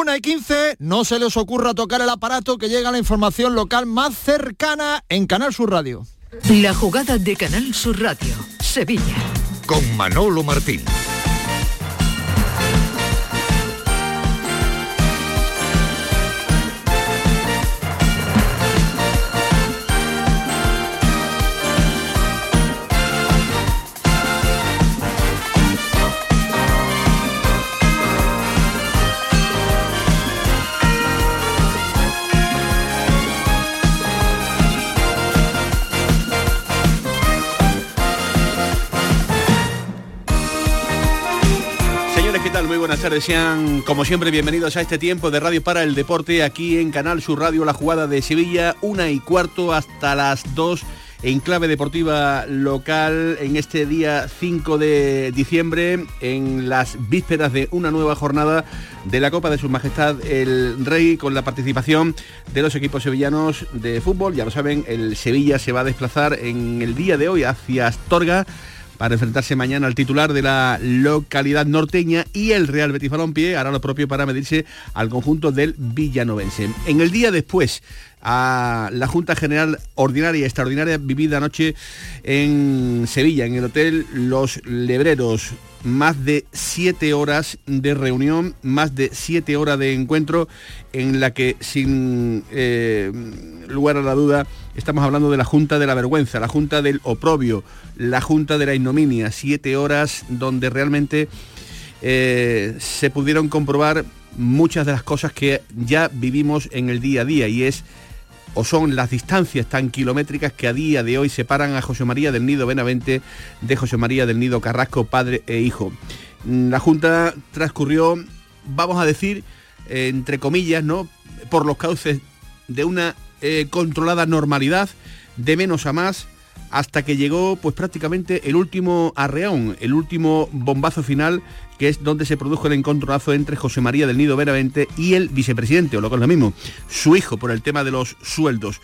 Una y 15, no se les ocurra tocar el aparato que llega la información local más cercana en Canal Sur Radio. La jugada de Canal Sur Radio, Sevilla. Con Manolo Martín. Muy buenas tardes, sean como siempre bienvenidos a este tiempo de Radio para el Deporte aquí en Canal Sur Radio, la jugada de Sevilla, una y cuarto hasta las dos en clave deportiva local en este día 5 de diciembre, en las vísperas de una nueva jornada de la Copa de Su Majestad el Rey, con la participación de los equipos sevillanos de fútbol. Ya lo saben, el Sevilla se va a desplazar en el día de hoy hacia Astorga para enfrentarse mañana al titular de la localidad norteña y el Real Betis Balompié hará lo propio para medirse al conjunto del Villanovense. En el día después a la Junta General Ordinaria y Extraordinaria vivida anoche en Sevilla, en el Hotel Los Lebreros. Más de siete horas de reunión, más de siete horas de encuentro en la que sin eh, lugar a la duda estamos hablando de la Junta de la Vergüenza, la Junta del Oprobio, la Junta de la Ignominia, siete horas donde realmente eh, se pudieron comprobar muchas de las cosas que ya vivimos en el día a día y es o son las distancias tan kilométricas que a día de hoy separan a José María del Nido Benavente de José María del Nido Carrasco, padre e hijo. La Junta transcurrió, vamos a decir, entre comillas, ¿no? por los cauces de una eh, controlada normalidad, de menos a más, hasta que llegó pues prácticamente el último arreón, el último bombazo final, que es donde se produjo el encontronazo entre José María del Nido Veravente y el vicepresidente, o lo que es lo mismo, su hijo, por el tema de los sueldos.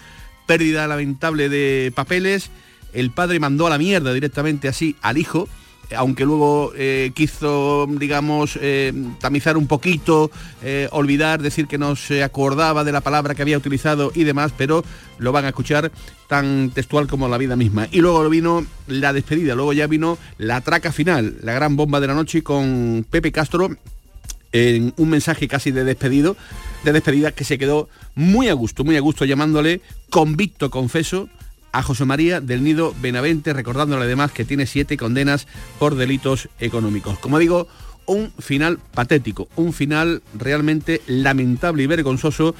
Pérdida lamentable de papeles, el padre mandó a la mierda directamente así al hijo, aunque luego eh, quiso, digamos, eh, tamizar un poquito, eh, olvidar, decir que no se acordaba de la palabra que había utilizado y demás, pero lo van a escuchar tan textual como la vida misma. Y luego vino la despedida, luego ya vino la traca final, la gran bomba de la noche con Pepe Castro en un mensaje casi de despedido, de despedida que se quedó muy a gusto, muy a gusto llamándole convicto confeso a José María del Nido Benavente, recordándole además que tiene siete condenas por delitos económicos. Como digo, un final patético, un final realmente lamentable y vergonzoso,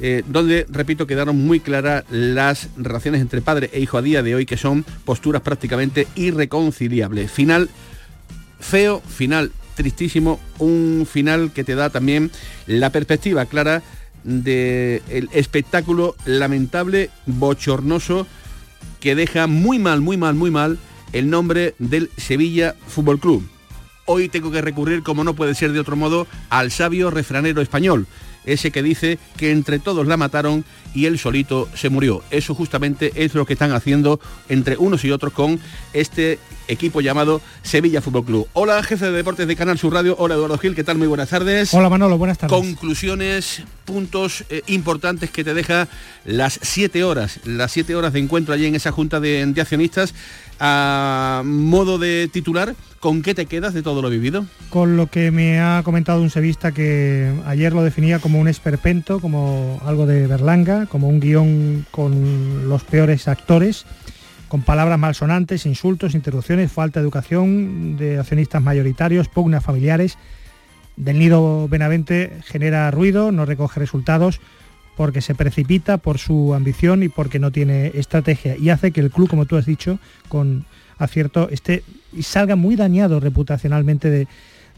eh, donde, repito, quedaron muy claras las relaciones entre padre e hijo a día de hoy, que son posturas prácticamente irreconciliables. Final feo, final tristísimo, un final que te da también la perspectiva clara del espectáculo lamentable, bochornoso, que deja muy mal, muy mal, muy mal el nombre del Sevilla Fútbol Club. Hoy tengo que recurrir, como no puede ser de otro modo, al sabio refranero español, ese que dice que entre todos la mataron y él solito se murió. Eso justamente es lo que están haciendo entre unos y otros con este equipo llamado Sevilla Fútbol Club. Hola, jefe de deportes de Canal Sur Radio. Hola, Eduardo Gil, ¿qué tal? Muy buenas tardes. Hola, Manolo, buenas tardes. Conclusiones, puntos eh, importantes que te deja las siete horas, las siete horas de encuentro allí en esa junta de, de accionistas a modo de titular, ¿con qué te quedas de todo lo vivido? Con lo que me ha comentado un sevista que ayer lo definía como un esperpento, como algo de Berlanga, como un guion con los peores actores, con palabras malsonantes, insultos, interrupciones, falta de educación de accionistas mayoritarios, pugnas familiares. Del nido Benavente genera ruido, no recoge resultados porque se precipita por su ambición y porque no tiene estrategia y hace que el club, como tú has dicho, con acierto, esté y salga muy dañado reputacionalmente de,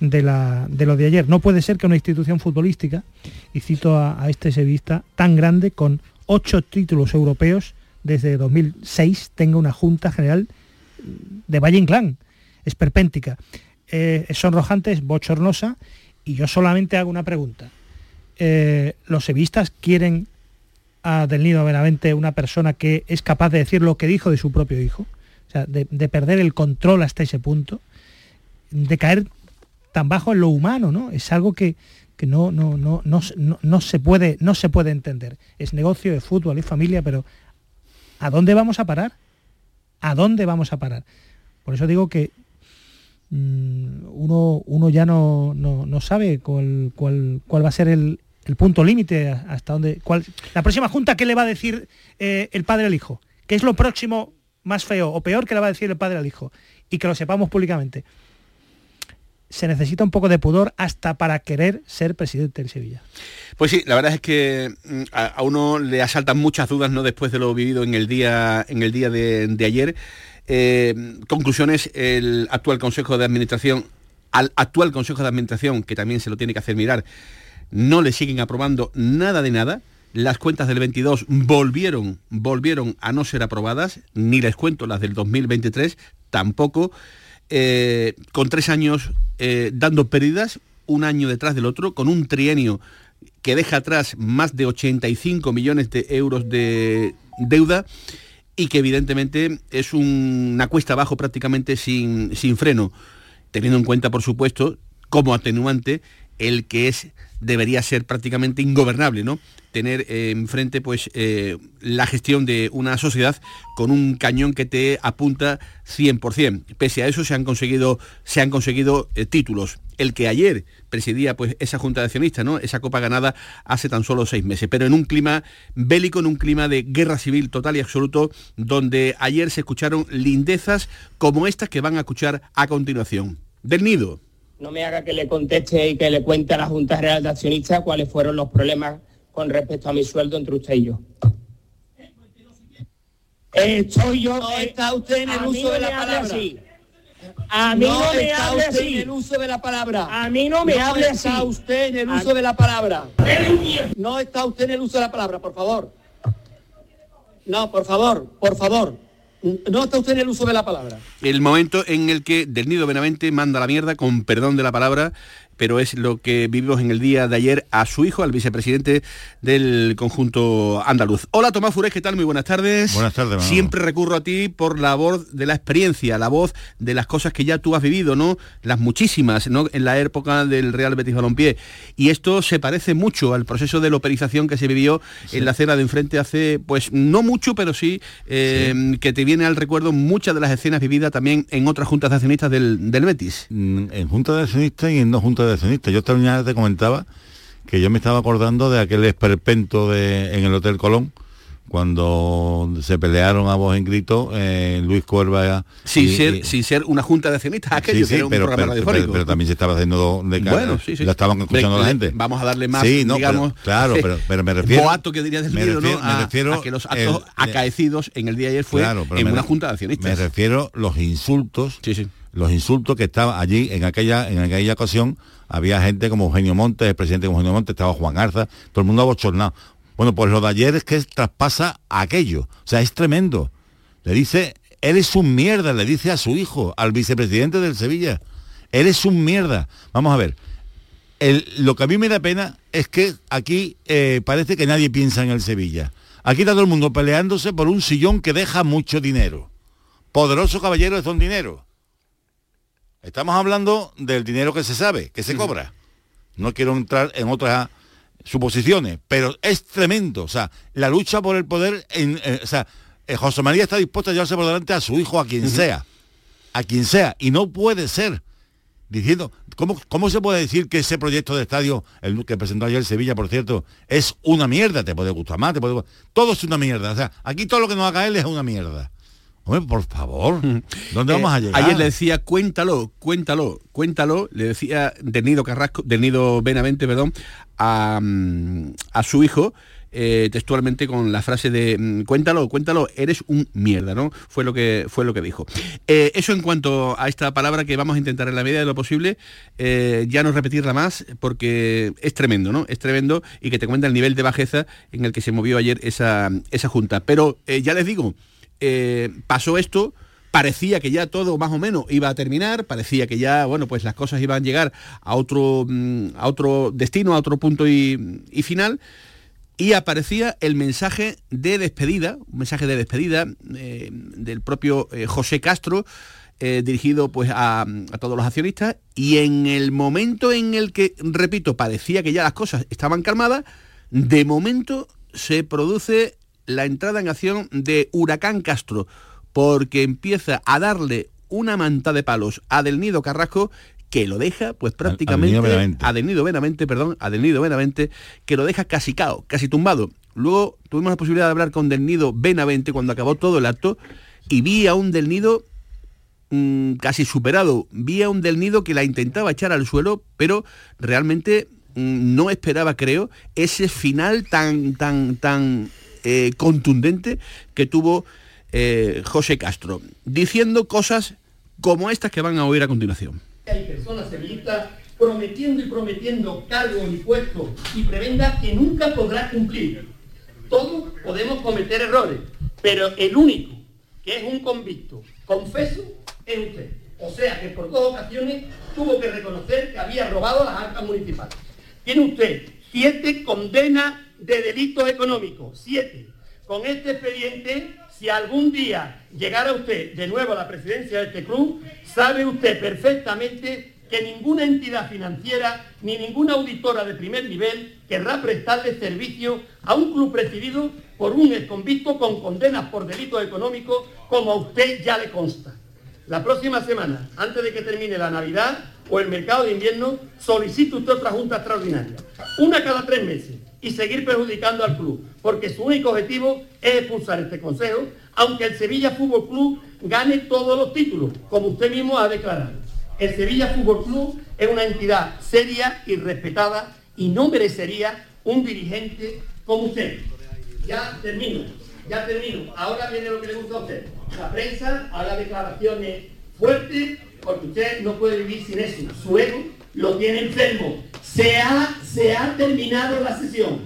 de, la, de lo de ayer. No puede ser que una institución futbolística, y cito a, este sevista, tan grande, con ocho títulos europeos desde 2006, tenga una Junta General de Valle Inclán. Es perpéntica. Eh, es sonrojante, es bochornosa, y yo solamente hago una pregunta eh, los sevistas quieren a Del Nido Benavente una persona que es capaz de decir lo que dijo de su propio hijo, o sea, de, perder el control hasta ese punto, de caer tan bajo en lo humano, ¿no? Es algo que, que no, no, no, no, se puede, no se puede entender. Es negocio de fútbol y familia, pero ¿a dónde vamos a parar? ¿A dónde vamos a parar? Por eso digo que mm, uno, uno ya no, no, sabe cuál, cuál, cuál va a ser el, el punto límite hasta dónde. Cuál, la próxima junta, ¿qué le va a decir eh, el padre al hijo? ¿Qué es lo próximo más feo o peor que le va a decir el padre al hijo? Y que lo sepamos públicamente se necesita un poco de pudor hasta para querer ser presidente de Sevilla. Pues sí, la verdad es que mm, a, uno le asaltan muchas dudas no después de lo vivido en el día, en el día de, ayer. Eh, conclusiones, el actual Consejo de Administración, al actual Consejo de Administración, que también se lo tiene que hacer mirar, no le siguen aprobando nada de nada. Las cuentas del 22 volvieron, volvieron a no ser aprobadas, ni les cuento las del 2023, tampoco. Eh, con tres años eh, dando pérdidas, un año detrás del otro, con un trienio que deja atrás más de 85 millones de euros de deuda y que evidentemente es una cuesta abajo prácticamente sin, sin freno, teniendo en cuenta, por supuesto, como atenuante el que es debería ser prácticamente ingobernable, ¿no? Tener eh, enfrente pues eh, la gestión de una sociedad con un cañón que te apunta 100%. Pese a eso se han conseguido, se han conseguido eh, títulos. El que ayer presidía pues esa junta de accionistas, ¿no? Esa copa ganada hace tan solo seis meses, pero en un clima bélico, en un clima de guerra civil total y absoluto, donde ayer se escucharon lindezas como estas que van a escuchar a continuación. Del nido no me haga que le conteste y que le cuente a la Junta Real de Accionistas cuáles fueron los problemas con respecto a mi sueldo entre usted y yo. Estoy yo. No está usted en el uso de la palabra. A mí no, me hable usted en el uso de la palabra. A mí no me hable así. No está usted en el uso de la palabra. No está usted en el uso de la palabra, por favor. No, por favor, por favor. No está usted en el uso de la palabra. El momento en el que Del Nido Benavente manda la mierda, con perdón de la palabra, pero es lo que vivimos en el día de ayer a su hijo, al vicepresidente del conjunto andaluz. Hola Tomás Furés, ¿qué tal? Muy buenas tardes. Buenas tardes. Siempre recurro a ti por la voz de la experiencia, la voz de las cosas que ya tú has vivido, ¿no? Las muchísimas, ¿no? En la época del Real Betis Balompié. Y esto se parece mucho al proceso de la operización que se vivió en la acera de enfrente hace, pues no mucho, pero sí, eh, que te viene al recuerdo muchas de las escenas vividas también en otras juntas de accionistas del, del Betis. Mm, en juntas de accionistas y en dos juntas de accionistas. Yo esta te comentaba que yo me estaba acordando de aquel esperpento de, en el Hotel Colón, cuando se pelearon a voz en grito eh, Luis Cuerva sin ser sin ser una junta de accionistas aquello sí, pero, pero, también se estaba haciendo de cara bueno, sí, la estaban escuchando la gente. vamos a darle más digamos claro pero, me refiero boato que dirías del me refiero, ¿no? me refiero a, que los actos acaecidos en el día de ayer fue en una junta de accionistas. me refiero los insultos los insultos que estaban allí en aquella en aquella ocasión había gente como Eugenio Montes, el presidente como Eugenio Montes, estaba Juan Arza, todo el mundo abochornado. Bueno, pues lo de ayer es que traspasa aquello. O sea, es tremendo. Le dice, él es un mierda, le dice a su hijo, al vicepresidente del Sevilla. Él es un mierda. Vamos a ver. lo que a mí me da pena es que aquí eh, parece que nadie piensa en el Sevilla. Aquí está todo el mundo peleándose por un sillón que deja mucho dinero. Poderoso caballero es don dinero. Estamos hablando del dinero que se sabe, que se cobra. No quiero entrar en otras suposiciones, pero es tremendo. O sea, la lucha por el poder, en, eh, o sea, eh, José María está dispuesto a llevarse por delante a su hijo, a quien sea, a quien sea, y no puede ser. Diciendo, ¿cómo, ¿cómo se puede decir que ese proyecto de estadio, el que presentó ayer Sevilla, por cierto, es una mierda? Te puede gustar más, te puede... Todo es una mierda. O sea, aquí todo lo que nos va a caer es una mierda. Hombre, por favor, ¿dónde vamos a eh, llegar? Ayer le decía, cuéntalo, cuéntalo, cuéntalo, le decía del nido Carrasco, del nido Benavente, perdón, a, mm, su hijo, eh, textualmente con la frase de mm, cuéntalo, cuéntalo, eres un mierda, ¿no? Fue lo que fue lo que dijo. Eh, eso en cuanto a esta palabra que vamos a intentar en la medida de lo posible, ya no repetirla más, porque es tremendo, ¿no? Es tremendo y que te cuenta el nivel de bajeza en el que se movió ayer esa, esa junta. Pero ya les digo, eh, pasó esto, parecía que ya todo más o menos iba a terminar, parecía que ya, bueno, pues las cosas iban a llegar a otro, mm, a otro destino, a otro punto y, final, y aparecía el mensaje de despedida, un mensaje de despedida eh, del propio eh, José Castro, dirigido pues a, todos los accionistas y en el momento en el que, repito, parecía que ya las cosas estaban calmadas, de momento se produce la entrada en acción de Huracán Castro, porque empieza a darle una manta de palos a Del Nido Carrasco que lo deja pues prácticamente a Del Nido Benavente, perdón, a Del Nido Benavente, que lo deja casi cao, casi tumbado. Luego tuvimos la posibilidad de hablar con Del Nido Benavente cuando acabó todo el acto y vi a un Del Nido mmm, casi superado, vi a un Del Nido que la intentaba echar al suelo, pero realmente mmm, no esperaba, creo, ese final tan tan tan eh, contundente que tuvo eh, José Castro, diciendo cosas como estas que van a oír a continuación. Hay personas sevillistas prometiendo y prometiendo cargos y y prebendas que nunca podrá cumplir. Todos podemos cometer errores, pero el único que es un convicto, confeso, es usted. O sea que por dos ocasiones tuvo que reconocer que había robado las arcas municipales. Tiene usted siete condenas de delitos económicos, siete. Con este expediente si algún día llegara usted de nuevo a la presidencia de este club, sabe usted perfectamente que ninguna entidad financiera ni ninguna auditora de primer nivel querrá prestarle servicio a un club presidido por un exconvicto con condenas por delitos económicos como a usted ya le consta. La próxima semana, antes de que termine la Navidad o el mercado de invierno, solicite usted otra junta extraordinaria, una cada tres meses, y seguir perjudicando al club, porque su único objetivo es expulsar este consejo, aunque el Sevilla Fútbol Club gane todos los títulos, como usted mismo ha declarado. El Sevilla Fútbol Club es una entidad seria y respetada y no merecería un dirigente como usted. Ya termino, ya termino. Ahora viene lo que le gusta a usted. La prensa haga declaraciones fuertes porque usted no puede vivir sin eso. Su ego lo tiene enfermo. Se ha, se ha terminado la sesión.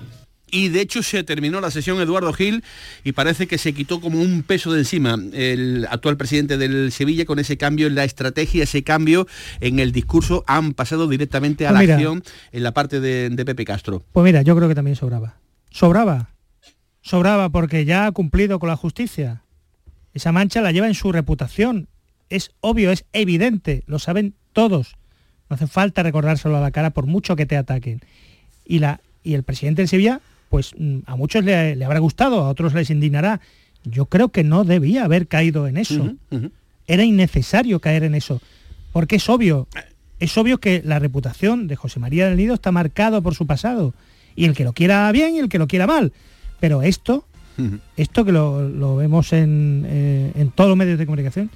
Y de hecho se terminó la sesión Eduardo Gil y parece que se quitó como un peso de encima el actual presidente del Sevilla con ese cambio en la estrategia, ese cambio en el discurso. Han pasado directamente a Pues la mira. acción en la parte de, de Pepe Castro. Pues mira, yo creo que también sobraba. Sobraba. Sobraba porque ya ha cumplido con la justicia. Esa mancha la lleva en su reputación. Es obvio, es evidente, lo saben todos. No hace falta recordárselo a la cara por mucho que te ataquen. Y, la, y el presidente de Sevilla, pues mm, a muchos le, le habrá gustado, a otros les indignará. Yo creo que no debía haber caído en eso. Era innecesario caer en eso. Porque es obvio, es obvio que la reputación de José María del Nido está marcado por su pasado. Y el que lo quiera bien y el que lo quiera mal. Pero esto, esto que lo, lo vemos en, eh, en todos los medios de comunicación,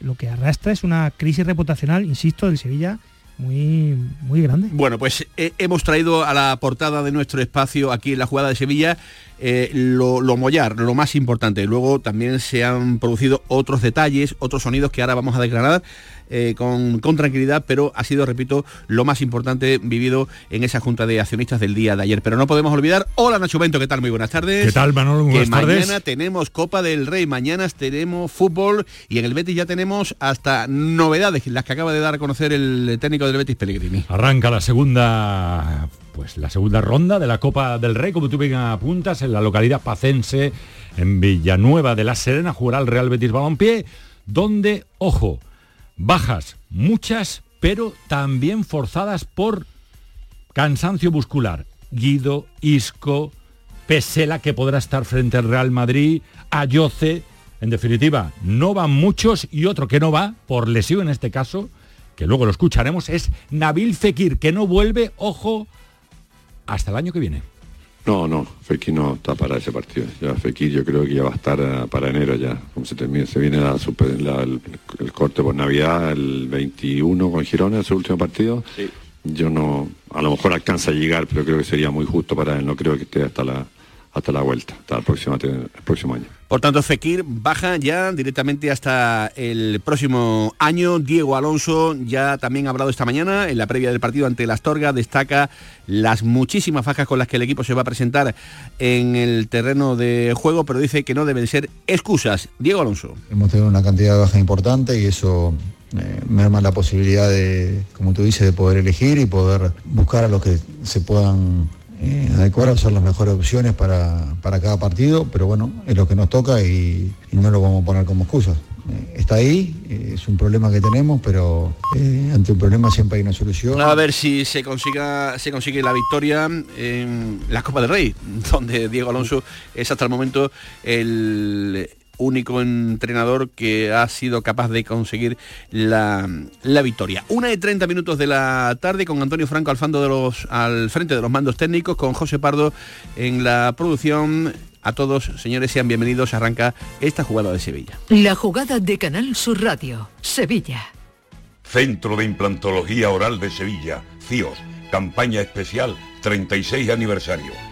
lo que arrastra es una crisis reputacional, insisto, del Sevilla muy, muy grande. Bueno, pues eh, hemos traído a la portada de nuestro espacio aquí en la jugada de Sevilla eh, lo, mollar, lo más importante. Luego también se han producido otros detalles, otros sonidos que ahora vamos a desgranar eh, con, con tranquilidad, pero ha sido, repito, lo más importante vivido en esa junta de accionistas del día de ayer. Pero no podemos olvidar, hola Nacho Bento, ¿qué tal? Muy buenas tardes. ¿Qué tal, Manolo? Muy que buenas tardes. mañana tenemos Copa del Rey, mañana tenemos fútbol y en el Betis ya tenemos hasta novedades, las que acaba de dar a conocer el técnico del Betis Pellegrini. Arranca la segunda, pues la segunda ronda de la Copa del Rey, como tú bien apuntas, en la localidad pacense, en Villanueva de la Serena, jugará el Real Betis Balompié, donde, ojo, bajas muchas, pero también forzadas por cansancio muscular. Guido, Isco, Pesela, que podrá estar frente al Real Madrid, Ayoce. En definitiva, no van muchos y otro que no va, por lesión en este caso, que luego lo escucharemos, es Nabil Fekir, que no vuelve, ojo, hasta el año que viene. No, no, Fekir no está para ese partido. Ya Fekir yo creo que ya va a estar eh, para enero ya. Como se termina, se viene la super- la- el, el corte por Navidad, el 21 con Girona, su último partido. Yo no, a lo mejor alcanza a llegar, pero creo que sería muy justo para él. No creo que esté hasta la hasta la vuelta, hasta el próximo, el próximo año. Por tanto, Fekir baja ya directamente hasta el próximo año. Diego Alonso ya también ha hablado esta mañana en la previa del partido ante la Astorga. Destaca las muchísimas fajas con las que el equipo se va a presentar en el terreno de juego, pero dice que no deben ser excusas. Diego Alonso. Hemos tenido una cantidad de bajas importante y eso eh, merma la posibilidad de, como tú dices, de poder elegir y poder buscar a los que se puedan eh, adecuar a ser las mejores opciones para, para cada partido, pero bueno, es lo que nos toca y, y no lo vamos a poner como excusa. eh, está ahí, eh, es un problema que tenemos, pero eh, ante un problema siempre hay una solución. A ver si se consiga se consigue la victoria en la Copa del Rey, donde Diego Alonso es hasta el momento el único entrenador que ha sido capaz de conseguir la, la victoria. Una de 30 minutos de la tarde con Antonio Franco al, de los, al frente de los mandos técnicos, con José Pardo en la producción. A todos, señores, sean bienvenidos. Arranca esta jugada de Sevilla. La jugada de Canal Sur Radio, Sevilla. Centro de Implantología Oral de Sevilla, CIOS, campaña especial 36 aniversario.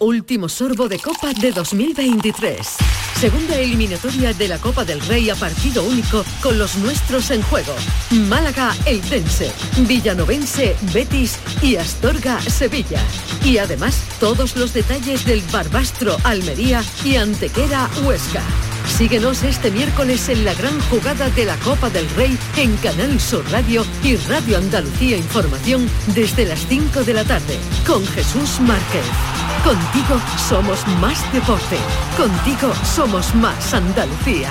Último sorbo de Copa de 2023. Segunda eliminatoria de la Copa del Rey a partido único con los nuestros en juego. Málaga, Eldense, Villanovense, Betis y Astorga, Sevilla. Y además todos los detalles del Barbastro, Almería y Antequera, Huesca. Síguenos este miércoles en la gran jugada de la Copa del Rey en Canal Sur Radio y Radio Andalucía Información desde las 5 de la tarde con Jesús Márquez. Contigo somos más deporte. Contigo somos más Andalucía.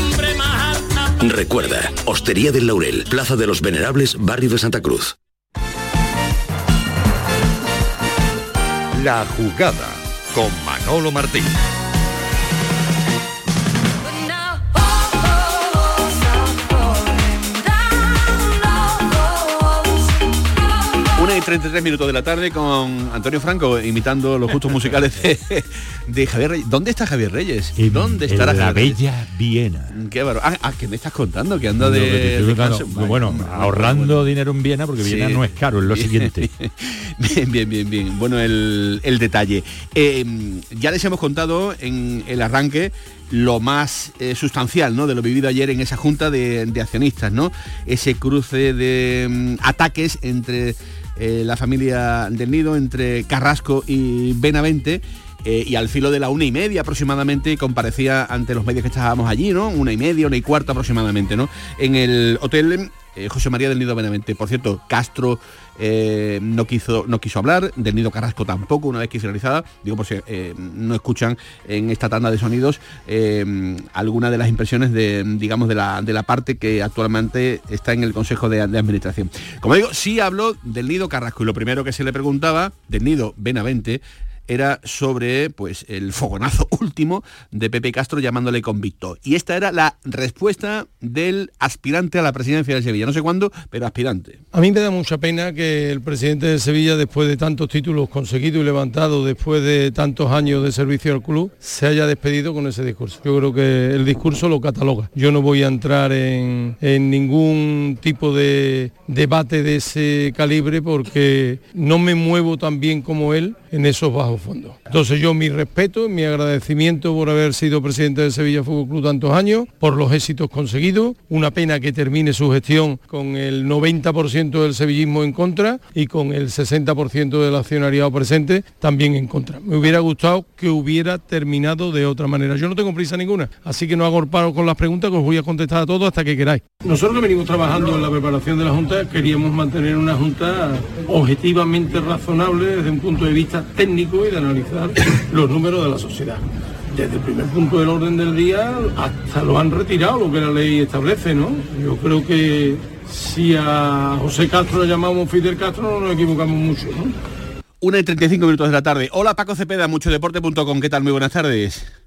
Recuerda, Hostería del Laurel, Plaza de los Venerables, Barrio de Santa Cruz. La jugada con Manolo Martín. Y 33 minutos de la tarde con Antonio Franco imitando los gustos musicales de, de Javier Reyes. ¿Dónde está Javier Reyes? En- ¿Dónde en estará la Javier Reyes? bella Viena. Qué bárbaro. Ah, ah, ¿qué me estás contando? Que anda que te de... contando, canso- bueno, ahorrando dinero en Viena porque Viena no es caro, es lo Bien. siguiente. Bien, bien, bien, bien. Bueno, el, el detalle. Eh, ya les hemos contado en el arranque lo más eh, sustancial ¿no? de lo vivido ayer en esa junta de, de accionistas, ¿no? Ese cruce de mm, ataques entre eh, la familia del Nido, entre Carrasco y Benavente. eh, y al filo de la una y media aproximadamente comparecía ante los medios que estábamos allí, ¿no? Una y media, una y cuarta aproximadamente, ¿no? En el hotel eh, José María del Nido Benavente. Por cierto, Castro eh, no quiso no quiso hablar, del Nido Carrasco tampoco, una vez que finalizada, digo por si eh, no escuchan en esta tanda de sonidos eh, alguna de las impresiones de, digamos, de la, de la parte que actualmente está en el Consejo de Administración. Como digo, sí habló del Nido Carrasco y lo primero que se le preguntaba del Nido Benavente era sobre pues el fogonazo último de Pepe Castro llamándole convicto. Y esta era la respuesta del aspirante a la presidencia de Sevilla. No sé cuándo, pero aspirante. A mí me da mucha pena que el presidente de Sevilla, después de tantos títulos conseguidos y levantados, después de tantos años de servicio al club, se haya despedido con ese discurso. Yo creo que el discurso lo cataloga. Yo no voy a entrar en, en ningún tipo de debate de ese calibre porque no me muevo tan bien como él en esos bajos fondos. Entonces yo mi respeto, mi agradecimiento por haber sido presidente del Sevilla Fútbol Club tantos años, por los éxitos conseguidos, una pena que termine su gestión con el 90% del sevillismo en contra y con el 60% del accionariado presente también en contra. Me hubiera gustado que hubiera terminado de otra manera. Yo no tengo prisa ninguna, así que no hago paro con las preguntas que os voy a contestar a todos hasta que queráis. Nosotros que venimos trabajando en la preparación de la Junta queríamos mantener una Junta objetivamente razonable desde un punto de vista técnico y de analizar los números de la sociedad. Desde el primer punto del orden del día hasta lo han retirado, lo que la ley establece, ¿no? Yo creo que si a José Castro le llamamos Fidel Castro no nos equivocamos mucho, ¿no? Una y 35 minutos de la tarde. Hola Paco Cepeda, muchodeporte.com. ¿Qué tal? Muy buenas tardes.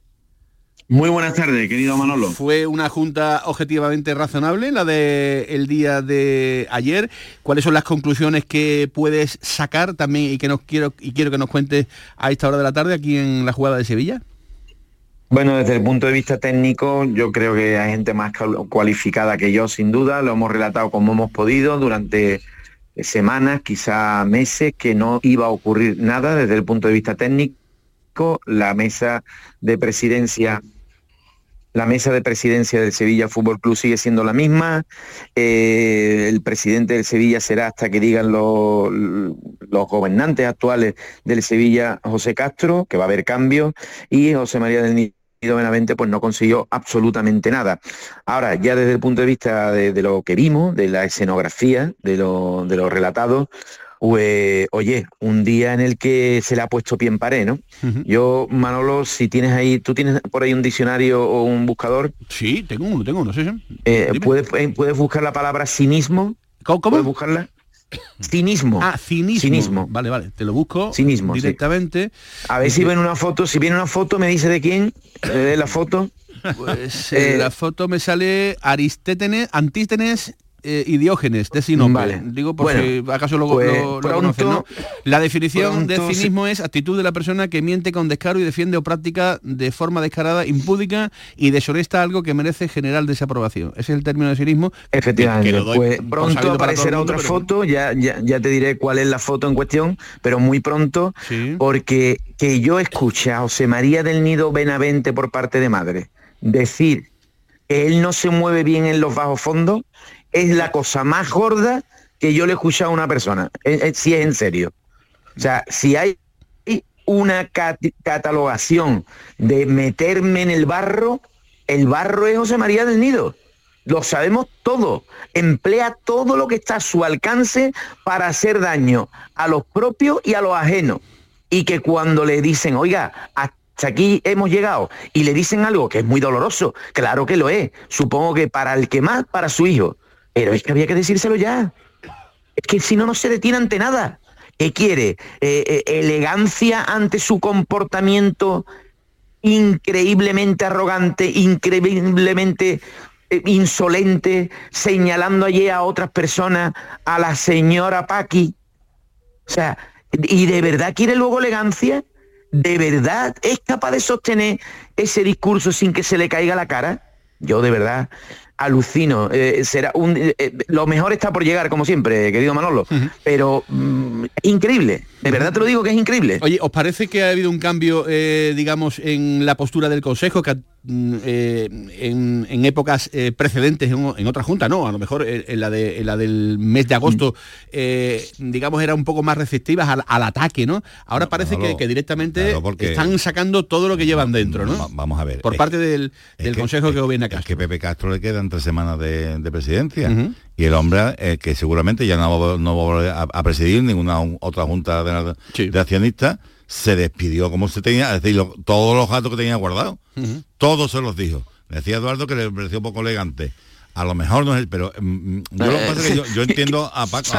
Muy buenas tardes, querido Manolo. Fue una junta objetivamente razonable la de el día de ayer. ¿Cuáles son las conclusiones que puedes sacar también y que nos quiero y quiero que nos cuentes a esta hora de la tarde aquí en la jugada de Sevilla? Bueno, desde el punto de vista técnico, yo creo que hay gente más cualificada que yo, sin duda. Lo hemos relatado como hemos podido durante semanas, quizá meses, que no iba a ocurrir nada desde el punto de vista técnico. La mesa de presidencia la mesa de presidencia del Sevilla Fútbol Club sigue siendo la misma. Eh, el presidente del Sevilla será hasta que digan los, los gobernantes actuales del Sevilla, José Castro, que va a haber cambios, y José María del Nido Benavente pues no consiguió absolutamente nada. Ahora, ya desde el punto de vista de, lo que vimos, de la escenografía, de lo, de lo relatado, pues, oye, un día en el que se le ha puesto pie en pared, ¿no? Yo, Manolo, si tienes ahí, ¿tú tienes por ahí un diccionario o un buscador? Sí, tengo uno, tengo uno, sí, sí. Eh, ¿puedes, eh, ¿puedes, buscar la palabra cinismo? ¿Cómo? ¿Puedes buscarla? Cinismo. Ah, cinismo. Vale, vale. Te lo busco cinismo, directamente. A ver si ven una foto. Si viene una foto, me dice de quién. la foto. Pues eh, la foto me sale Aristétenes, Antístenes eh, y Diógenes de Sinope. Digo por si acaso lo, pues ¿no? La definición de cinismo es actitud de la persona que miente con descaro y defiende o práctica de forma descarada, impúdica y deshonesta algo que merece general desaprobación. Ese es el término de cinismo. Efectivamente. pues pronto aparecerá otra foto, ya, ya, te diré cuál es la foto en cuestión, pero muy pronto, porque que yo escuche a José María del Nido Benavente por parte de madre decir que él no se mueve bien en los bajos fondos es la cosa más gorda que yo le he escuchado a una persona, eh, eh, si es en serio. O sea, si hay una catalogación de meterme en el barro, el barro es José María del Nido. Lo sabemos todo. Emplea todo lo que está a su alcance para hacer daño a los propios y a los ajenos. Y que cuando le dicen, oiga, hasta aquí hemos llegado, y le dicen algo que es muy doloroso, claro que lo es. Supongo que para el que más, para su hijo. Pero es que había que decírselo ya. Es que si no, no se detiene ante nada. ¿Qué quiere? Eh, eh, elegancia ante su comportamiento increíblemente arrogante, increíblemente eh, insolente, señalando allí a otras personas, a la señora Paqui. O sea, ¿y de verdad quiere luego elegancia? ¿De verdad es capaz de sostener ese discurso sin que se le caiga la cara? Yo de verdad alucino. Eh, será un, eh, eh, lo mejor está por llegar, como siempre, querido Manolo. Pero mm, increíble. De verdad te lo digo que es increíble. Oye, ¿os parece que ha habido un cambio, digamos, en la postura del Consejo? Que Mm, eh, en, épocas eh, precedentes en, otra junta, no, a lo mejor en, la, de, la del mes de agosto, mm. eh, digamos, era un poco más receptivas al, ataque, ¿no? Ahora parece que, directamente están sacando todo lo que llevan dentro, ¿no? Vamos a ver. Por parte del, Consejo que, gobierna Castro. Es que Pepe Castro le quedan tres semanas de, presidencia y el hombre que seguramente ya no, va, a, presidir ninguna otra junta de, de accionistas se despidió como se tenía, es decir, todos los gatos que tenía guardados, todos se los dijo. Decía Eduardo que le pareció poco elegante. A lo mejor no es, pero mm, mm, yo lo que pasa es que yo, entiendo a Paco,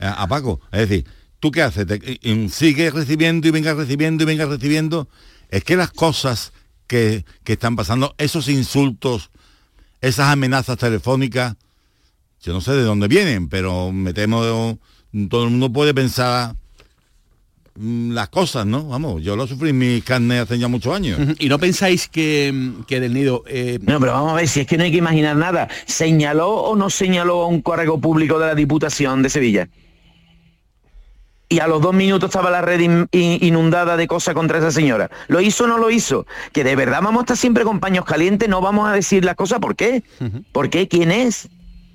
a, Paco, es decir, ¿tú qué haces? Te, sigues recibiendo y vengas recibiendo y vengas recibiendo. Es que las cosas que, que están pasando, esos insultos, esas amenazas telefónicas, yo no sé de dónde vienen, pero me temo, todo el mundo puede pensar Mm, las cosas, ¿no? Vamos, yo lo sufrí en mi carne hace ya muchos años. ¿Y no pensáis que, que del nido... Eh, no, pero vamos a ver, si es que no hay que imaginar nada. ¿Señaló o no señaló a un cargo público de la Diputación de Sevilla? Y a los dos minutos estaba la red inundada de cosas contra esa señora. ¿Lo hizo o no lo hizo? Que de verdad vamos a estar siempre con paños calientes, no vamos a decir las cosas. ¿Por qué? ¿Por qué? ¿Quién es?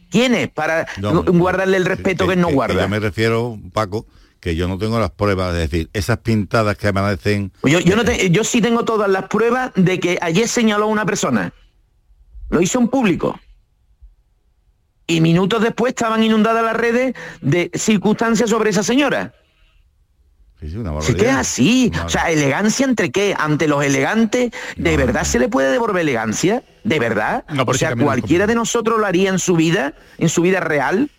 ¿Quién es? Para guardarle el respeto que, no guarda. yo me refiero, Paco, que yo no tengo las pruebas, es decir, esas pintadas que amanecen... Yo, yo, no yo sí tengo todas las pruebas de que ayer señaló a una persona. Lo hizo en público y minutos después estaban inundadas las redes de circunstancias sobre esa señora. Sí, que es así. O sea, elegancia entre qué? Ante los elegantes, ¿de verdad se le puede devolver elegancia? ¿De verdad? o sea, cualquiera de nosotros lo haría en su vida, en su vida real.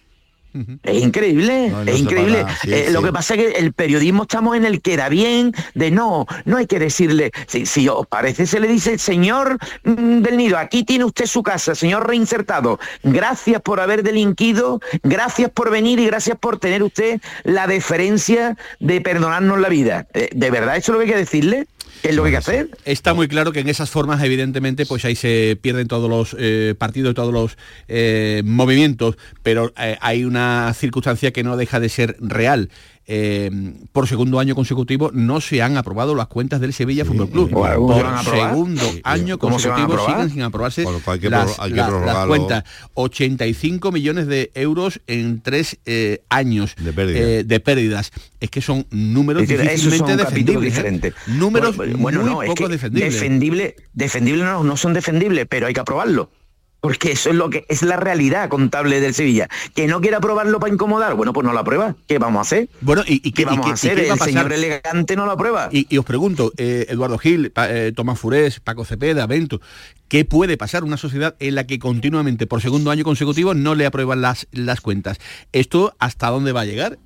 Es increíble, es increíble. Eh, lo que pasa es que el periodismo estamos en el que da bien, de no, no hay que decirle, si, os parece, se le dice, señor mm, del nido, aquí tiene usted su casa, señor reinsertado, gracias por haber delinquido, gracias por venir y gracias por tener usted la deferencia de perdonarnos la vida. Eh, ¿De verdad eso es lo que hay que decirle? Es lo que hay que hacer. Está muy claro que en esas formas, evidentemente, pues ahí se pierden todos los eh, partidos, todos los eh, movimientos, pero eh, hay una circunstancia que no deja de ser real. Eh, por segundo año consecutivo no se han aprobado las cuentas del Sevilla Fútbol Club. por segundo año consecutivo siguen sin aprobarse las, cuentas. 85 millones de euros en tres eh, años de, pérdidas. Es que son números difícilmente defendibles. Diferentes. Números bueno, muy poco defendibles. Defendible, defendible no, no son defendibles, pero hay que aprobarlo. Porque eso es lo que es la realidad contable del Sevilla. Que no quiera aprobarlo para incomodar, bueno, pues no la aprueba. ¿Qué vamos a hacer? Bueno, ¿y, qué vamos a hacer? el señor elegante no lo aprueba. Y, os pregunto, eh, Eduardo Gil, eh, Tomás Furés, Paco Cepeda, Bento, ¿qué puede pasar una sociedad en la que continuamente, por segundo año consecutivo, no le aprueban las, las cuentas? ¿Esto hasta dónde va a llegar?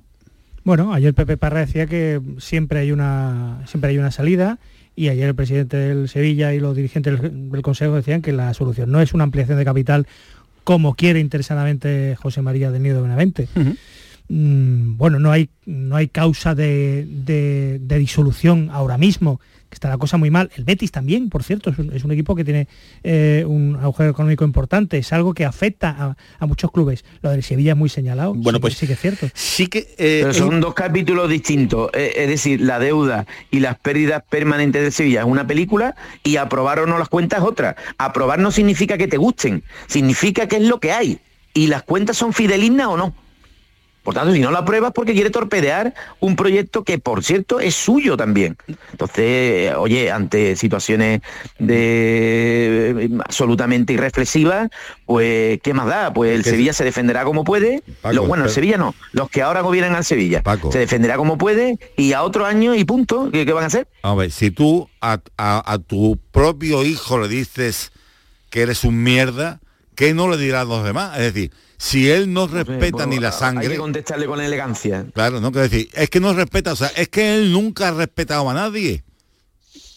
Bueno, ayer Pepe Parra decía que siempre hay una, siempre hay una salida y ayer el presidente del Sevilla y los dirigentes del, Consejo decían que la solución no es una ampliación de capital como quiere interesadamente José María del Nido Benavente. Mm, bueno, no hay, no hay causa de disolución ahora mismo que está la cosa muy mal. El Betis también, por cierto, es un, equipo que tiene eh, un agujero económico importante, es algo que afecta a, muchos clubes. Lo del Sevilla es muy señalado. Bueno, pues sí que es cierto. Sí que eh, Pero son dos capítulos distintos. Eh, es decir, la deuda y las pérdidas permanentes de Sevilla es una película y aprobar o no las cuentas es otra. Aprobar no significa que te gusten, significa que es lo que hay. Y las cuentas son fidelignas o no. Por tanto, si no la apruebas porque quiere torpedear un proyecto que, por cierto, es suyo también. Entonces, oye, ante situaciones de eh, absolutamente irreflexivas, pues, ¿qué más da? Pues el Sevilla se defenderá como puede. bueno, el Sevilla no, los que ahora gobiernan al Sevilla. Se defenderá como puede y a otro año y punto. ¿Qué, van a hacer? A ver, si tú a, a tu propio hijo le dices que eres un mierda, ¿qué no le dirás a los demás? Es decir, si él no respeta ni la sangre... Hay que contestarle con elegancia. Claro, no quiero decir, es que no respeta, o sea, es que él nunca ha respetado a nadie.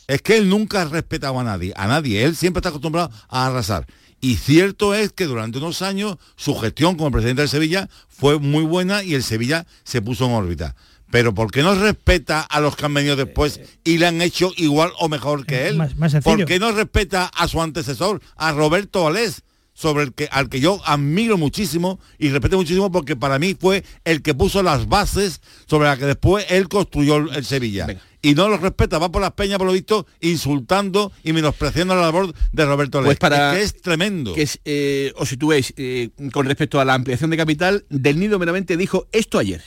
Es que él nunca ha respetado a nadie, a nadie. Él siempre está acostumbrado a arrasar. Y cierto es que durante unos años su gestión como presidente del Sevilla fue muy buena y el Sevilla se puso en órbita. Pero ¿por qué no respeta a los que han venido después y le han hecho igual o mejor que él? ¿Por qué no respeta a su antecesor, a Roberto Valés? Sobre el que, al que yo admiro muchísimo y respeto muchísimo porque para mí fue el que puso las bases sobre las que después él construyó el Sevilla. Y no lo respeta, va por las peñas, por lo visto, insultando y menospreciando la labor de Roberto Pues para, es, que es tremendo. Que es, eh, o si tú ves, eh, con respecto a la ampliación de capital, Del Nido meramente dijo esto ayer.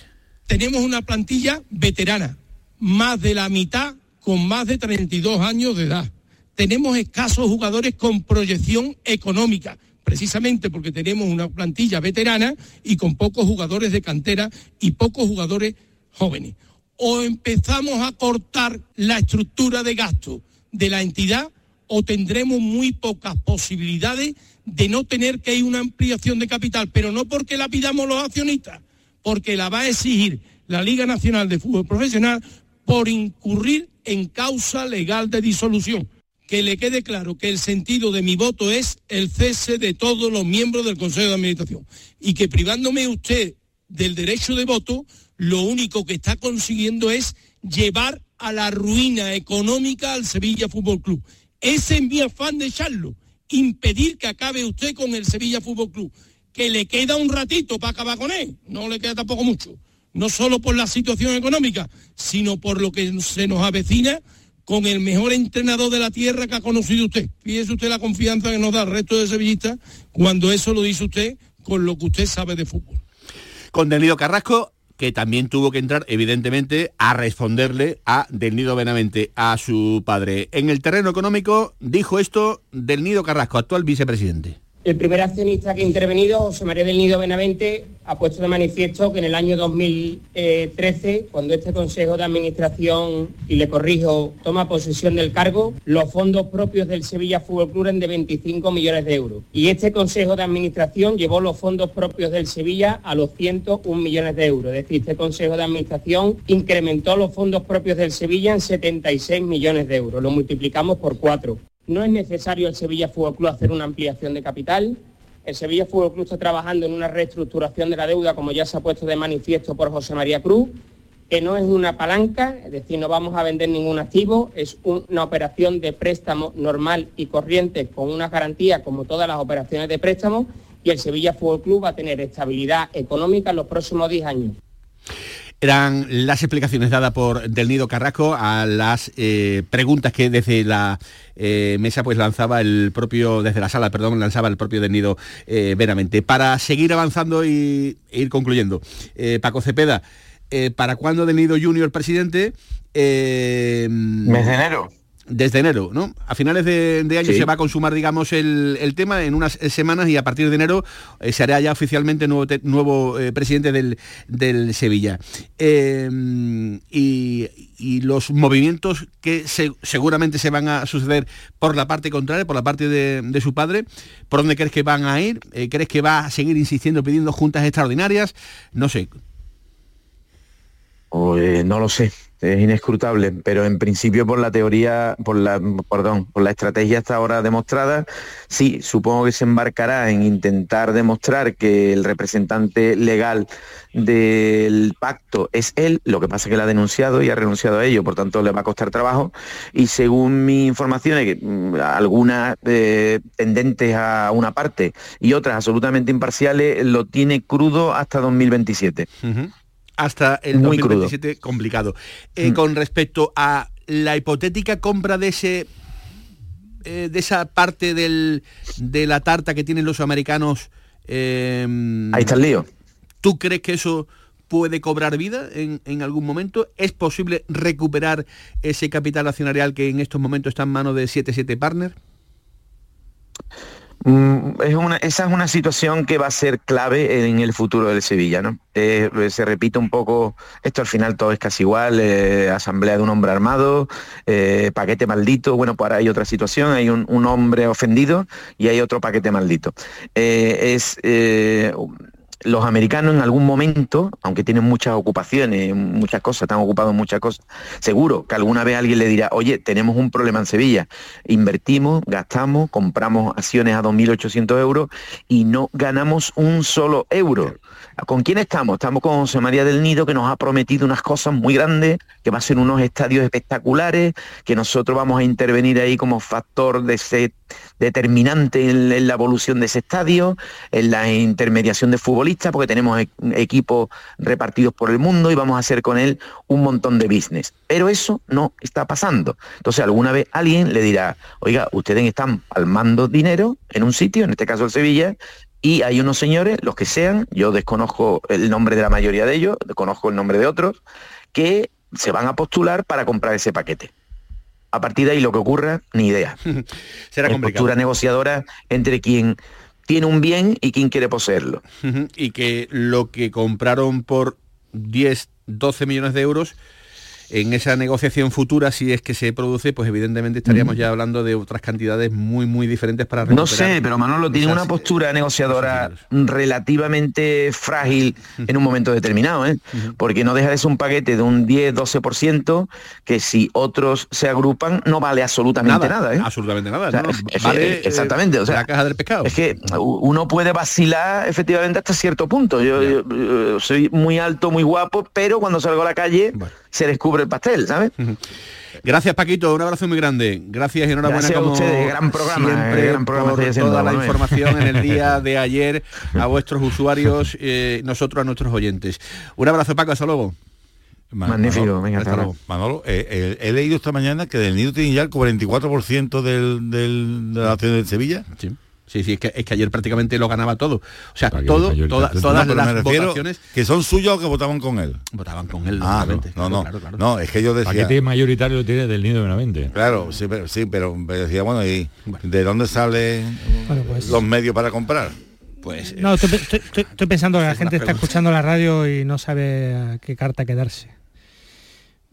Tenemos una plantilla veterana, más de la mitad con más de 32 años de edad. Tenemos escasos jugadores con proyección económica precisamente porque tenemos una plantilla veterana y con pocos jugadores de cantera y pocos jugadores jóvenes. O empezamos a cortar la estructura de gasto de la entidad o tendremos muy pocas posibilidades de no tener que ir una ampliación de capital, pero no porque la pidamos los accionistas, porque la va a exigir la Liga Nacional de Fútbol Profesional por incurrir en causa legal de disolución que le quede claro que el sentido de mi voto es el cese de todos los miembros del Consejo de Administración y que privándome usted del derecho de voto, lo único que está consiguiendo es llevar a la ruina económica al Sevilla Fútbol Club. Ese es mi afán de echarlo, impedir que acabe usted con el Sevilla Fútbol Club, que le queda un ratito para acabar con él, no le queda tampoco mucho, no solo por la situación económica, sino por lo que se nos avecina con el mejor entrenador de la tierra que ha conocido usted. Fíjese usted la confianza que nos da el resto de sevillistas cuando eso lo dice usted con lo que usted sabe de fútbol. Con Del Carrasco, que también tuvo que entrar, evidentemente, a responderle a Del Nido Benavente, a su padre. En el terreno económico dijo esto Del Nido Carrasco, actual vicepresidente. El primer accionista que ha intervenido, José María del Nido Benavente, ha puesto de manifiesto que en el año 2013, cuando este Consejo de Administración, y le corrijo, toma posesión del cargo, los fondos propios del Sevilla Fútbol Club eran de 25 millones de euros. Y este Consejo de Administración llevó los fondos propios del Sevilla a los 101 millones de euros. Es decir, este Consejo de Administración incrementó los fondos propios del Sevilla en 76 millones de euros. Lo multiplicamos por cuatro. No es necesario el Sevilla Fútbol Club hacer una ampliación de capital. El Sevilla Fútbol Club está trabajando en una reestructuración de la deuda, como ya se ha puesto de manifiesto por José María Cruz, que no es una palanca, es decir, no vamos a vender ningún activo, es una operación de préstamo normal y corriente con una garantía como todas las operaciones de préstamo y el Sevilla Fútbol Club va a tener estabilidad económica en los próximos 10 años. Eran las explicaciones dadas por Del Nido Carrasco a las eh, preguntas que desde la eh, mesa pues lanzaba el propio, desde la sala, perdón, lanzaba el propio Del Nido eh, veramente. Para seguir avanzando y e ir concluyendo, Paco Cepeda, ¿para cuándo Del Nido Junior presidente? Mes de enero desde enero, ¿no? A finales de, año se va a consumar, digamos, el, tema en unas semanas y a partir de enero eh, se hará ya oficialmente nuevo, nuevo eh, presidente del, Sevilla. Em, y, los movimientos que seguramente se van a suceder por la parte contraria, por la parte de, su padre, ¿por dónde crees que van a ir? Eh, ¿Crees que va a seguir insistiendo, pidiendo juntas extraordinarias? No sé. No lo sé es inescrutable, pero en principio por la teoría, por la, perdón, por la estrategia hasta ahora demostrada, sí, supongo que se embarcará en intentar demostrar que el representante legal del pacto es él, lo que pasa es que lo ha denunciado y ha renunciado a ello, por tanto le va a costar trabajo. Y según mi información, mm, algunas eh, tendentes a una parte y otras absolutamente imparciales, lo tiene crudo hasta 2027 hasta el 2027 complicado. Eh, mm. Con respecto a la hipotética compra de ese eh, de esa parte del, de la tarta que tienen los americanos. Em, Ahí está el lío. ¿Tú crees que eso puede cobrar vida en, en, algún momento? ¿Es posible recuperar ese capital accionarial que en estos momentos está en manos de 77 Partners? Mm, es una, esa es una situación que va a ser clave en el futuro del Sevilla, ¿no? Eh, se repite un poco, esto al final todo es casi igual, eh, asamblea de un hombre armado, eh, paquete maldito, bueno, pues ahora hay otra situación, hay un, un hombre ofendido y hay otro paquete maldito. es los americanos en algún momento, aunque tienen muchas ocupaciones, muchas cosas, están ocupados en muchas cosas, seguro que alguna vez alguien le dirá, oye, tenemos un problema en Sevilla, invertimos, gastamos, compramos acciones a 2.800 euros y no ganamos un solo euro. ¿Con quién estamos? Estamos con José María del Nido, que nos ha prometido unas cosas muy grandes, que va a ser unos estadios espectaculares, que nosotros vamos a intervenir ahí como factor de determinante en, la evolución de ese estadio, en la intermediación de futbolistas, porque tenemos e, equipos repartidos por el mundo y vamos a hacer con él un montón de business. Pero eso no está pasando. Entonces alguna vez alguien le dirá, oiga, ustedes están palmando dinero en un sitio, en este caso el Sevilla, y hay unos señores, los que sean, yo desconozco el nombre de la mayoría de ellos, desconozco el nombre de otros, que se van a postular para comprar ese paquete. A partir de ahí lo que ocurra, ni idea. Será es postura negociadora entre quien tiene un bien y quien quiere poseerlo. y que lo que compraron por 10, 12 millones de euros en esa negociación futura, si es que se produce, pues evidentemente estaríamos ya hablando de otras cantidades muy, muy diferentes para recuperar. No sé, pero Manolo tiene una postura negociadora relativamente frágil en un momento determinado, ¿eh? porque no deja de ser un paquete de un 10-12% que si otros se agrupan no vale absolutamente nada. ¿eh? Absolutamente nada. vale, exactamente. O sea, la caja del pescado. Es que uno puede vacilar efectivamente hasta cierto punto. Yo, soy muy alto, muy guapo, pero cuando salgo a la calle se descubre del pastel, ¿sabes? Gracias Paquito, un abrazo muy grande. Gracias y enhorabuena Gracias a como ustedes, gran programa, siempre gran programa por estáis haciendo, toda la Manuel. información en el día de ayer a vuestros usuarios, eh, nosotros a nuestros oyentes. Un abrazo Paco, hasta luego. Magnífico, venga, hasta luego. Manolo, eh, eh, he leído esta mañana que del nido tiene ya el 44% del, del, de la acción de Sevilla. Sí. Sí, sí, es que, es que ayer prácticamente lo ganaba todo. O sea, Para todo, toda- todas las votaciones que son suyos o que votaban con él. votaban con él, Ah, no, no, no, Claro, claro. no, es que yo decía... Paquete mayoritario lo tiene del nido de Benavente. Claro, sí, pero, sí, pero me decía, bueno, ¿y de dónde salen pues- los medios para comprar? Pues No, estoy, estoy- pensando que la gente está escuchando la radio y no sabe a qué carta quedarse.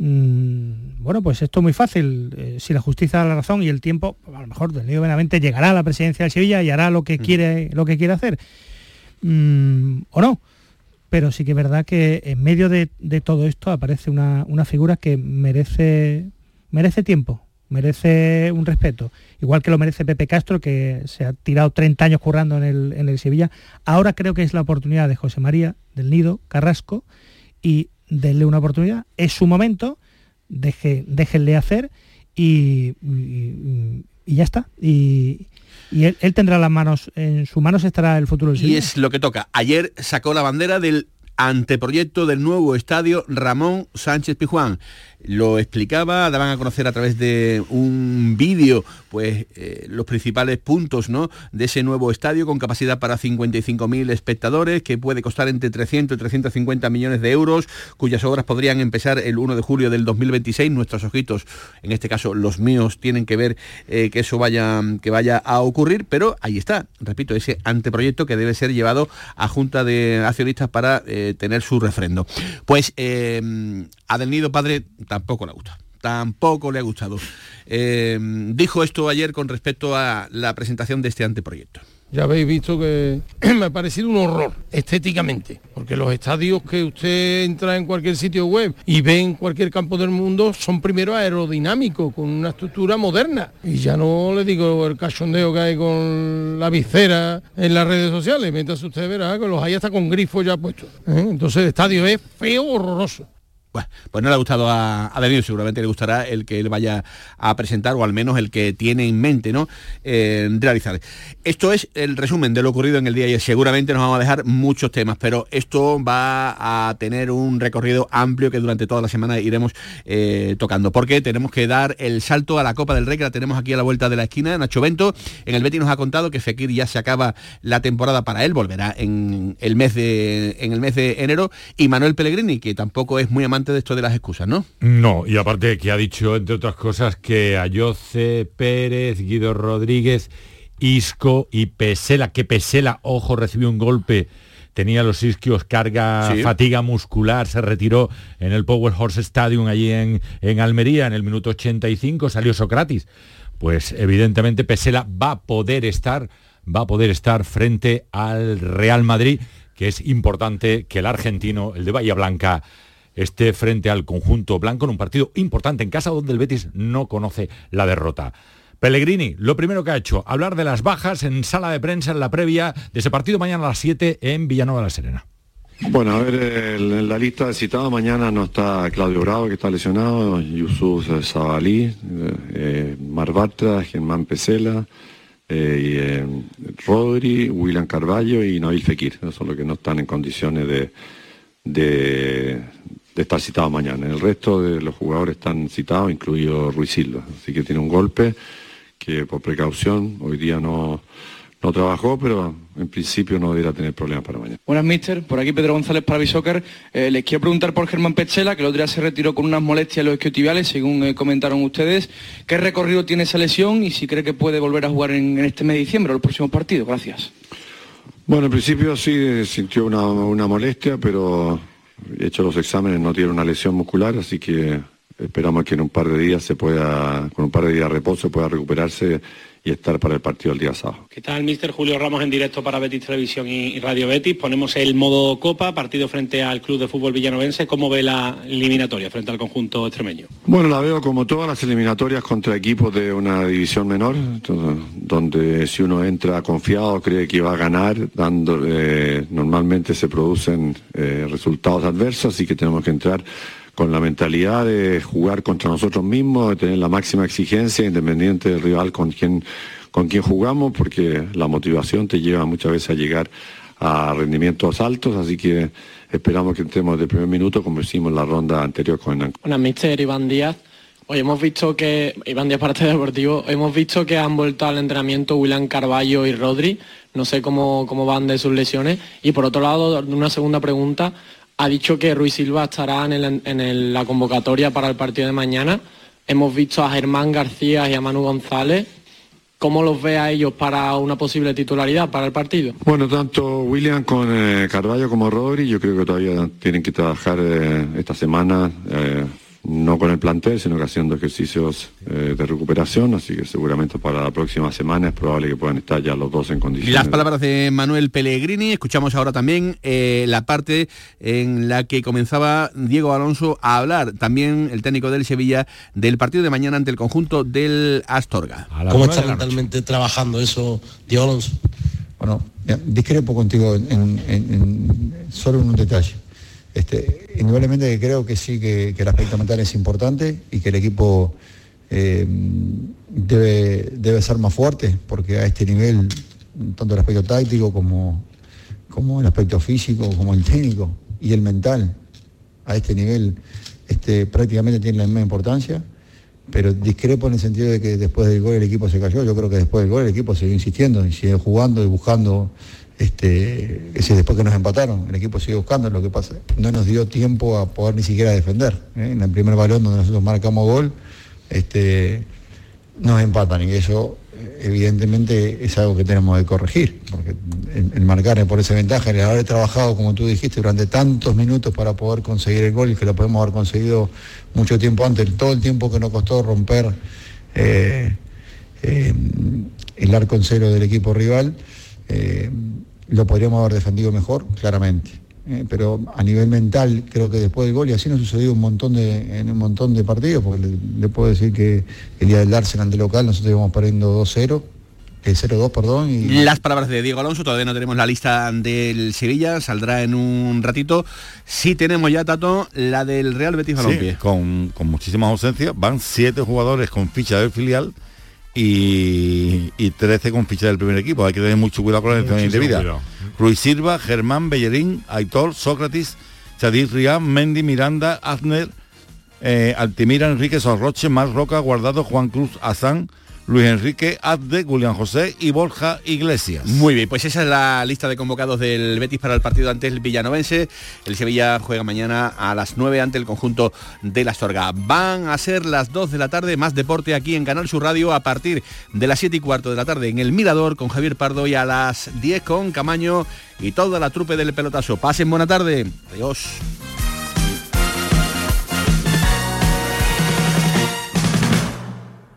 Mm, bueno, pues esto es muy fácil. Eh, si la justicia da la razón y el tiempo, a lo mejor del Nido Benavente llegará a la presidencia de Sevilla y hará lo que quiere, lo que quiere hacer. Mm, o no. Pero sí que es verdad que en medio de, de todo esto aparece una, una figura que merece, merece tiempo, merece un respeto. Igual que lo merece Pepe Castro, que se ha tirado 30 años currando en el, en el Sevilla. Ahora creo que es la oportunidad de José María del Nido, Carrasco, y denle una oportunidad. Es su momento, deje, déjenle hacer y, y- y ya está. Y, y él, él tendrá las manos, en sus manos estará el futuro del Y Sevilla. es lo que toca. Ayer sacó la bandera del anteproyecto del nuevo estadio Ramón Sánchez Pijuán. Lo explicaba, daban a conocer a través de un vídeo pues eh, los principales puntos ¿no? de ese nuevo estadio con capacidad para 55.000 espectadores que puede costar entre 300 y 350 millones de euros cuyas obras podrían empezar el 1 de julio del 2026 nuestros ojitos en este caso los míos tienen que ver eh, que eso vaya que vaya a ocurrir pero ahí está repito ese anteproyecto que debe ser llevado a junta de accionistas para eh, tener su refrendo pues eh, a Del Nido padre tampoco le gusta tampoco le ha gustado Eh, dijo esto ayer con respecto a la presentación de este anteproyecto Ya habéis visto que me ha parecido un horror estéticamente, porque los estadios que usted entra en cualquier sitio web y ve en cualquier campo del mundo son primero aerodinámicos, con una estructura moderna. Y ya no le digo el cachondeo que hay con la visera en las redes sociales, mientras usted verá que los hay hasta con grifos ya puestos. ¿eh? Entonces el estadio es feo, horroroso. Bueno, pues no le ha gustado a, a Daniel, seguramente le gustará el que él vaya a presentar, o al menos el que tiene en mente, ¿no? Eh, realizar. Esto es el resumen de lo ocurrido en el día y seguramente nos vamos a dejar muchos temas, pero esto va a tener un recorrido amplio que durante toda la semana iremos eh, tocando, porque tenemos que dar el salto a la Copa del Rey, que la tenemos aquí a la vuelta de la esquina, Nacho Bento. En el Betis nos ha contado que Fekir ya se acaba la temporada para él, volverá en el mes de, en el mes de enero, y Manuel Pellegrini, que tampoco es muy amante de esto de las excusas, ¿no? No, y aparte que ha dicho, entre otras cosas, que Ayoce, Pérez, Guido Rodríguez, Isco y Pesela, que Pesela, ojo, recibió un golpe, tenía los isquios, carga, Sí. fatiga muscular, se retiró en el Power Horse Stadium allí en, en Almería en el minuto 85, salió Socrates. Pues evidentemente Pesela va a poder estar, va a poder estar frente al Real Madrid, que es importante que el argentino, el de Bahía Blanca, esté frente al conjunto blanco en un partido importante en casa donde el Betis no conoce la derrota. Pellegrini, lo primero que ha hecho, hablar de las bajas en sala de prensa en la previa de ese partido mañana a las 7 en Villanueva de la Serena. Bueno, a ver, en la lista de citados mañana no está Claudio Bravo, que está lesionado, Yusuf Zabalí, eh, eh, Mar Bartra, Germán Pesela, eh, eh, Rodri, William Carballo y Nabil Fekir. Esos son los que no están en condiciones de, de estar citados mañana. El resto de los jugadores están citados, incluido Ruiz Silva. Así que tiene un golpe que por precaución hoy día no, no trabajó, pero en principio no debería tener problemas para mañana. Buenas, mister. Por aquí Pedro González para Bisoccer. Eh, les quiero preguntar por Germán Pechela, que el otro día se retiró con unas molestias en los isquiotibiales, según eh, comentaron ustedes. ¿Qué recorrido tiene esa lesión y si cree que puede volver a jugar en, en este mes de diciembre o los próximos partidos? Gracias. Bueno, en principio sí eh, sintió una, una molestia, pero hecho los exámenes no tiene una lesión muscular, así que esperamos que en un par de días se pueda, con un par de días de reposo pueda recuperarse y estar para el partido el día sábado. ¿Qué tal, mister Julio Ramos en directo para Betis Televisión y Radio Betis? Ponemos el modo Copa, partido frente al Club de Fútbol Villanovense. ¿Cómo ve la eliminatoria frente al conjunto extremeño? Bueno, la veo como todas las eliminatorias contra equipos de una división menor, donde si uno entra confiado cree que va a ganar, dando, eh, normalmente se producen eh, resultados adversos, así que tenemos que entrar con la mentalidad de jugar contra nosotros mismos, de tener la máxima exigencia, independiente del rival con quien, con quien jugamos, porque la motivación te lleva muchas veces a llegar a rendimientos altos, así que esperamos que entremos de primer minuto como hicimos en la ronda anterior con Hernán. Buenas, mister Iván Díaz. Hoy hemos visto que, Iván Díaz para este deportivo, hemos visto que han vuelto al entrenamiento William Carballo y Rodri. No sé cómo, cómo van de sus lesiones. Y por otro lado, una segunda pregunta. Ha dicho que Ruiz Silva estará en, la convocatoria para el partido de mañana. Hemos visto a Germán García y a Manu González. ¿Cómo los ve a ellos para una posible titularidad para el partido? Bueno, tanto William con eh, Carballo como Rodri, yo creo que todavía tienen que trabajar eh, esta semana, eh, no con el plantel, sino que haciendo ejercicios eh, de recuperación, así que seguramente para la próxima semana es probable que puedan estar ya los dos en condiciones. Las palabras de Manuel Pellegrini, escuchamos ahora también eh, la parte en la que comenzaba Diego Alonso a hablar, también el técnico del Sevilla, del partido de mañana ante el conjunto del Astorga. ¿Cómo está mentalmente trabajando eso, Diego Alonso? Bueno, discrepo contigo en, en- en- solo en un detalle. Este, indudablemente creo que sí que, el aspecto mental es importante y que el equipo eh, debe, debe ser más fuerte, porque a este nivel, tanto el aspecto táctico como, como el aspecto físico, como el técnico y el mental, a este nivel este, prácticamente tiene la misma importancia pero discrepo en el sentido de que después del gol el equipo se cayó. Yo creo que después del gol el equipo siguió insistiendo y sigue jugando y buscando, este, es decir, después que nos empataron, el equipo sigue buscando, lo que pasa, no nos dio tiempo a poder ni siquiera defender. ¿eh? En el primer balón donde nosotros marcamos gol, este, nos empatan y eso evidentemente es algo que tenemos que corregir, porque el, el marcar por esa ventaja, el haber trabajado, como tú dijiste, durante tantos minutos para poder conseguir el gol y que lo podemos haber conseguido mucho tiempo antes, todo el tiempo que nos costó romper eh, eh, el arco en cero del equipo rival, lo podríamos haber defendido mejor, claramente. Eh, pero a nivel mental creo que después del gol y así nos sucedió un montón de, en un montón de partidos, porque le, le puedo decir que el día del Arsenal de local nosotros íbamos perdiendo 2-0, eh, 0-2, perdón, y Las palabras de Diego Alonso, todavía no tenemos la lista del Sevilla, saldrá en un ratito. Sí tenemos ya, Tato, la del Real Betis Sí, Balompié. con, con muchísimas ausencias. Van siete jugadores con ficha del filial y, y 13 con ficha del primer equipo. Hay que tener mucho cuidado con la elección indebida. cuidado. Ruiz Silva, Germán, Bellerín, Aitor, Sócrates, Chadir Rián, Mendy, Miranda, Azner, eh, Altimira, Enrique, Sorroche, Mar Roca, Guardado, Juan Cruz, Azán, Luis Enrique, Azde, Julián José y Borja Iglesias. Muy bien, pues esa es la lista de convocados del Betis para el partido ante el Villanovense. El Sevilla juega mañana a las 9 ante el conjunto de la Astorga. Van a ser las 2 de la tarde, más deporte aquí en Canal Sur Radio a partir de las 7 y cuarto de la tarde en el Mirador con Javier Pardo y a las 10 con Camaño y toda la trupe del pelotazo. Pasen buena tarde. Adiós.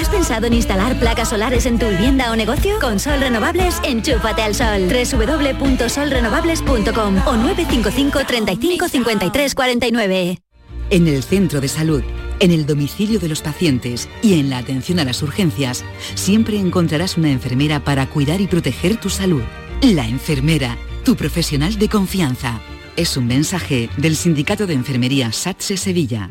¿Has pensado en instalar placas solares en tu vivienda o negocio? Con Sol Renovables, enchúfate al sol. www.solrenovables.com o 955 35 53 49. En el centro de salud, en el domicilio de los pacientes y en la atención a las urgencias, siempre encontrarás una enfermera para cuidar y proteger tu salud. La enfermera, tu profesional de confianza. Es un mensaje del Sindicato de Enfermería SATSE Sevilla.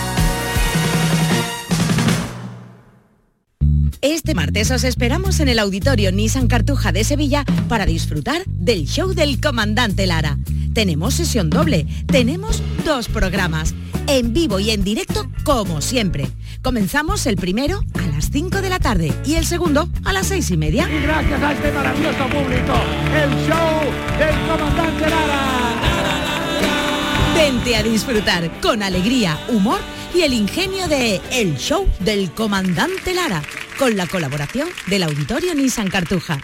Este martes os esperamos en el auditorio Nissan Cartuja de Sevilla para disfrutar del show del comandante Lara. Tenemos sesión doble, tenemos dos programas, en vivo y en directo como siempre, Comenzamos el primero a las 5 de la tarde y el segundo a las 6 y media. Y gracias a este maravilloso público, el show del comandante Lara. Vente a disfrutar con alegría, humor y el ingenio de El Show del Comandante Lara, con la colaboración del Auditorio Nissan Cartuja.